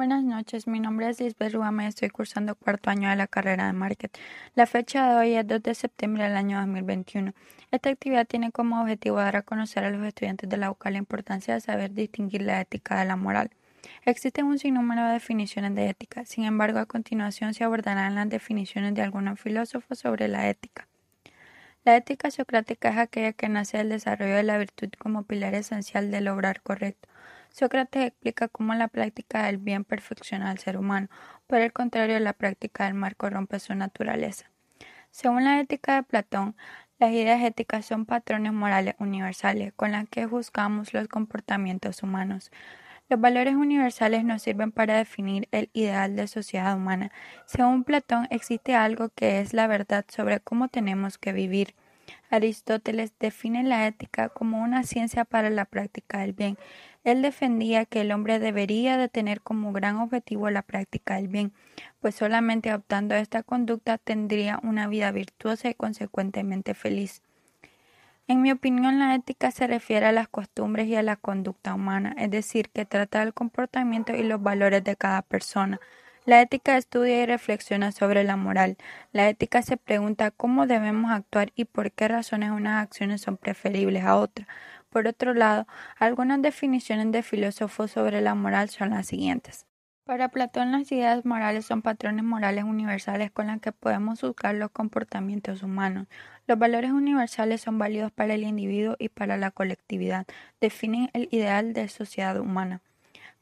Buenas noches, mi nombre es Lisbeth Ruama y estoy cursando cuarto año de la carrera de marketing. La fecha de hoy es 2 de septiembre del año 2021. Esta actividad tiene como objetivo dar a conocer a los estudiantes de la UCA la importancia de saber distinguir la ética de la moral. Existen un sinnúmero de definiciones de ética, sin embargo, a continuación se abordarán las definiciones de algunos filósofos sobre la ética. La ética socrática es aquella que nace del desarrollo de la virtud como pilar esencial del obrar correcto Sócrates explica cómo la práctica del bien perfecciona al ser humano, por el contrario, la práctica del mal corrompe su naturaleza. Según la ética de Platón, las ideas éticas son patrones morales universales con las que juzgamos los comportamientos humanos. Los valores universales nos sirven para definir el ideal de sociedad humana. Según Platón, existe algo que es la verdad sobre cómo tenemos que vivir. Aristóteles define la ética como una ciencia para la práctica del bien. Él defendía que el hombre debería de tener como gran objetivo la práctica del bien, pues solamente adoptando esta conducta tendría una vida virtuosa y consecuentemente feliz. En mi opinión, la ética se refiere a las costumbres y a la conducta humana, es decir, que trata del comportamiento y los valores de cada persona. La ética estudia y reflexiona sobre la moral. La ética se pregunta cómo debemos actuar y por qué razones unas acciones son preferibles a otras. Por otro lado, algunas definiciones de filósofos sobre la moral son las siguientes. Para Platón las ideas morales son patrones morales universales con los que podemos juzgar los comportamientos humanos. Los valores universales son válidos para el individuo y para la colectividad. Definen el ideal de sociedad humana.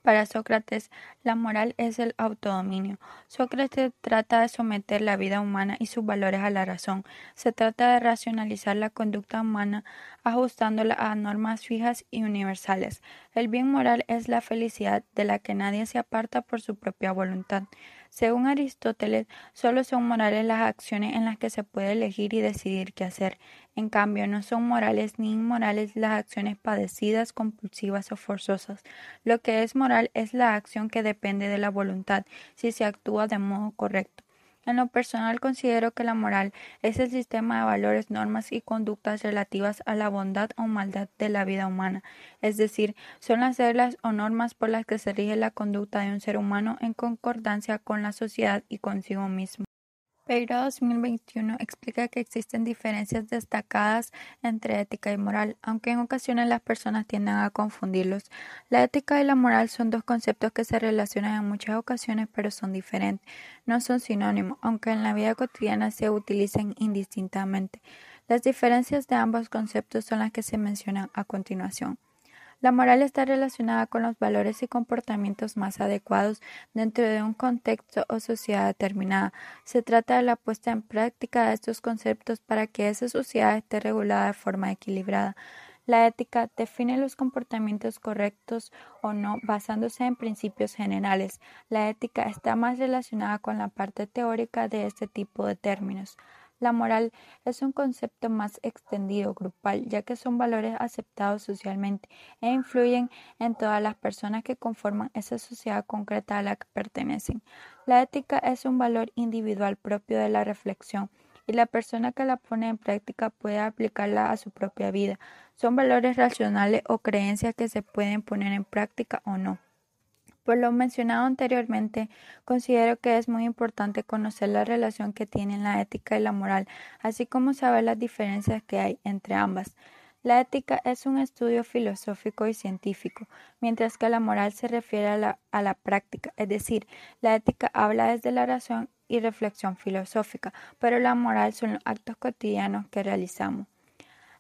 Para Sócrates, la moral es el autodominio. Sócrates trata de someter la vida humana y sus valores a la razón. Se trata de racionalizar la conducta humana ajustándola a normas fijas y universales. El bien moral es la felicidad de la que nadie se aparta por su propia voluntad. Según Aristóteles, solo son morales las acciones en las que se puede elegir y decidir qué hacer. En cambio, no son morales ni inmorales las acciones padecidas, compulsivas o forzosas. Lo que es moral es la acción que depende de la voluntad, si se actúa de modo correcto. En lo personal considero que la moral es el sistema de valores, normas y conductas relativas a la bondad o maldad de la vida humana, es decir, son las reglas o normas por las que se rige la conducta de un ser humano en concordancia con la sociedad y consigo mismo. Pereira 2021 explica que existen diferencias destacadas entre ética y moral, aunque en ocasiones las personas tienden a confundirlos. La ética y la moral son dos conceptos que se relacionan en muchas ocasiones pero son diferentes. No son sinónimos, aunque en la vida cotidiana se utilicen indistintamente. Las diferencias de ambos conceptos son las que se mencionan a continuación. La moral está relacionada con los valores y comportamientos más adecuados dentro de un contexto o sociedad determinada. Se trata de la puesta en práctica de estos conceptos para que esa sociedad esté regulada de forma equilibrada. La ética define los comportamientos correctos o no basándose en principios generales. La ética está más relacionada con la parte teórica de este tipo de términos. La moral es un concepto más extendido, grupal, ya que son valores aceptados socialmente e influyen en todas las personas que conforman esa sociedad concreta a la que pertenecen. La ética es un valor individual propio de la reflexión y la persona que la pone en práctica puede aplicarla a su propia vida. Son valores racionales o creencias que se pueden poner en práctica o no. Por lo mencionado anteriormente, considero que es muy importante conocer la relación que tienen la ética y la moral, así como saber las diferencias que hay entre ambas. La ética es un estudio filosófico y científico, mientras que la moral se refiere a la, a la práctica, es decir, la ética habla desde la razón y reflexión filosófica, pero la moral son los actos cotidianos que realizamos.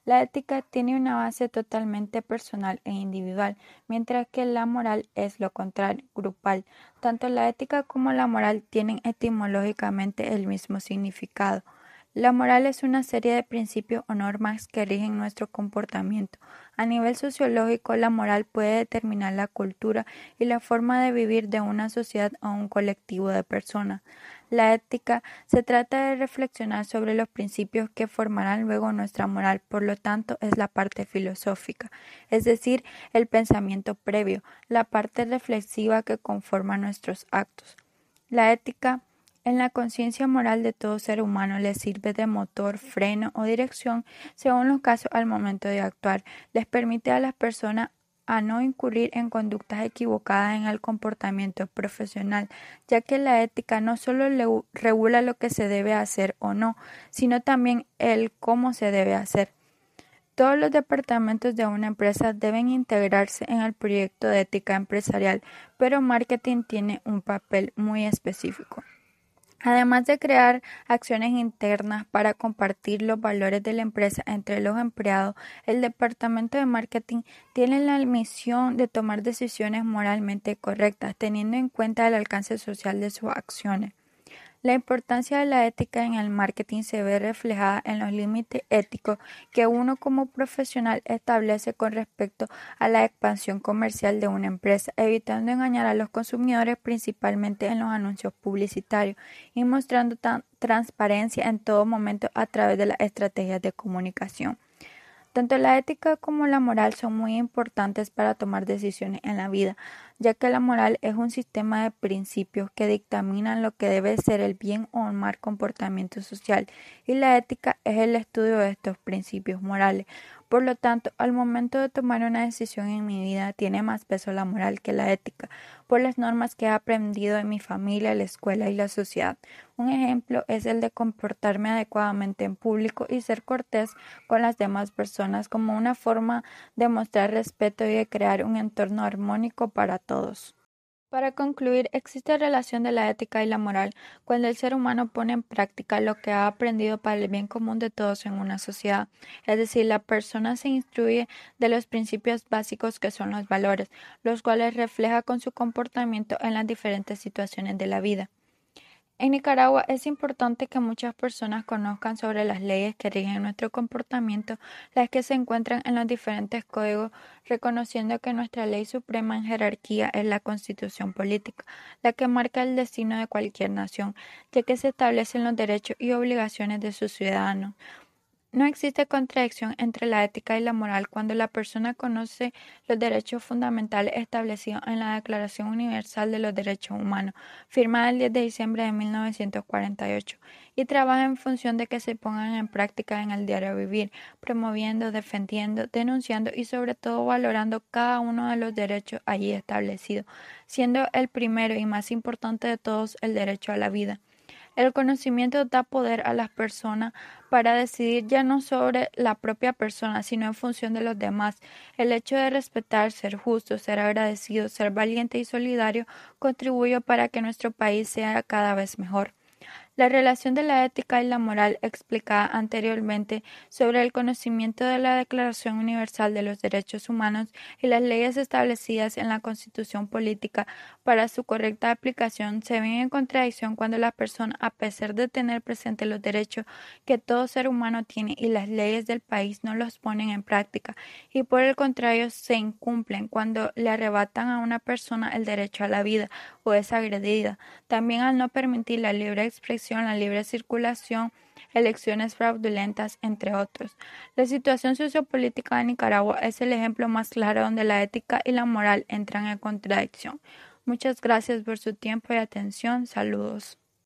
La ética tiene una base totalmente personal e individual, mientras que la moral es lo contrario, grupal. Tanto la ética como la moral tienen etimológicamente el mismo significado. La moral es una serie de principios o normas que rigen nuestro comportamiento. A nivel sociológico, la moral puede determinar la cultura y la forma de vivir de una sociedad o un colectivo de personas. La ética se trata de reflexionar sobre los principios que formarán luego nuestra moral, por lo tanto es la parte filosófica, es decir, el pensamiento previo, la parte reflexiva que conforma nuestros actos. La ética en la conciencia moral de todo ser humano le sirve de motor, freno o dirección según los casos al momento de actuar. Les permite a las personas a no incurrir en conductas equivocadas en el comportamiento profesional, ya que la ética no solo regula lo que se debe hacer o no, sino también el cómo se debe hacer. Todos los departamentos de una empresa deben integrarse en el proyecto de ética empresarial, pero marketing tiene un papel muy específico. Además de crear acciones internas para compartir los valores de la empresa entre los empleados, el departamento de marketing tiene la misión de tomar decisiones moralmente correctas, teniendo en cuenta el alcance social de sus acciones. La importancia de la ética en el marketing se ve reflejada en los límites éticos que uno como profesional establece con respecto a la expansión comercial de una empresa, evitando engañar a los consumidores principalmente en los anuncios publicitarios y mostrando transparencia en todo momento a través de las estrategias de comunicación. Tanto la ética como la moral son muy importantes para tomar decisiones en la vida, ya que la moral es un sistema de principios que dictaminan lo que debe ser el bien o el mal comportamiento social, y la ética es el estudio de estos principios morales. Por lo tanto, al momento de tomar una decisión en mi vida tiene más peso la moral que la ética, por las normas que he aprendido en mi familia, la escuela y la sociedad. Un ejemplo es el de comportarme adecuadamente en público y ser cortés con las demás personas como una forma de mostrar respeto y de crear un entorno armónico para todos. Para concluir, existe relación de la ética y la moral cuando el ser humano pone en práctica lo que ha aprendido para el bien común de todos en una sociedad. Es decir, la persona se instruye de los principios básicos que son los valores, los cuales refleja con su comportamiento en las diferentes situaciones de la vida. En Nicaragua es importante que muchas personas conozcan sobre las leyes que rigen nuestro comportamiento, las que se encuentran en los diferentes códigos, reconociendo que nuestra ley suprema en jerarquía es la constitución política, la que marca el destino de cualquier nación, ya que se establecen los derechos y obligaciones de sus ciudadanos. No existe contradicción entre la ética y la moral cuando la persona conoce los derechos fundamentales establecidos en la Declaración Universal de los Derechos Humanos, firmada el 10 de diciembre de 1948, y trabaja en función de que se pongan en práctica en el diario vivir, promoviendo, defendiendo, denunciando y sobre todo valorando cada uno de los derechos allí establecidos, siendo el primero y más importante de todos el derecho a la vida. El conocimiento da poder a las personas para decidir ya no sobre la propia persona, sino en función de los demás. El hecho de respetar, ser justo, ser agradecido, ser valiente y solidario contribuye para que nuestro país sea cada vez mejor. La relación de la ética y la moral explicada anteriormente sobre el conocimiento de la Declaración Universal de los Derechos Humanos y las leyes establecidas en la Constitución Política para su correcta aplicación se ven en contradicción cuando la persona, a pesar de tener presente los derechos que todo ser humano tiene y las leyes del país no los ponen en práctica y por el contrario se incumplen cuando le arrebatan a una persona el derecho a la vida o es agredida. También al no permitir la libre expresión la libre circulación, elecciones fraudulentas, entre otros. La situación sociopolítica de Nicaragua es el ejemplo más claro donde la ética y la moral entran en contradicción. Muchas gracias por su tiempo y atención. Saludos.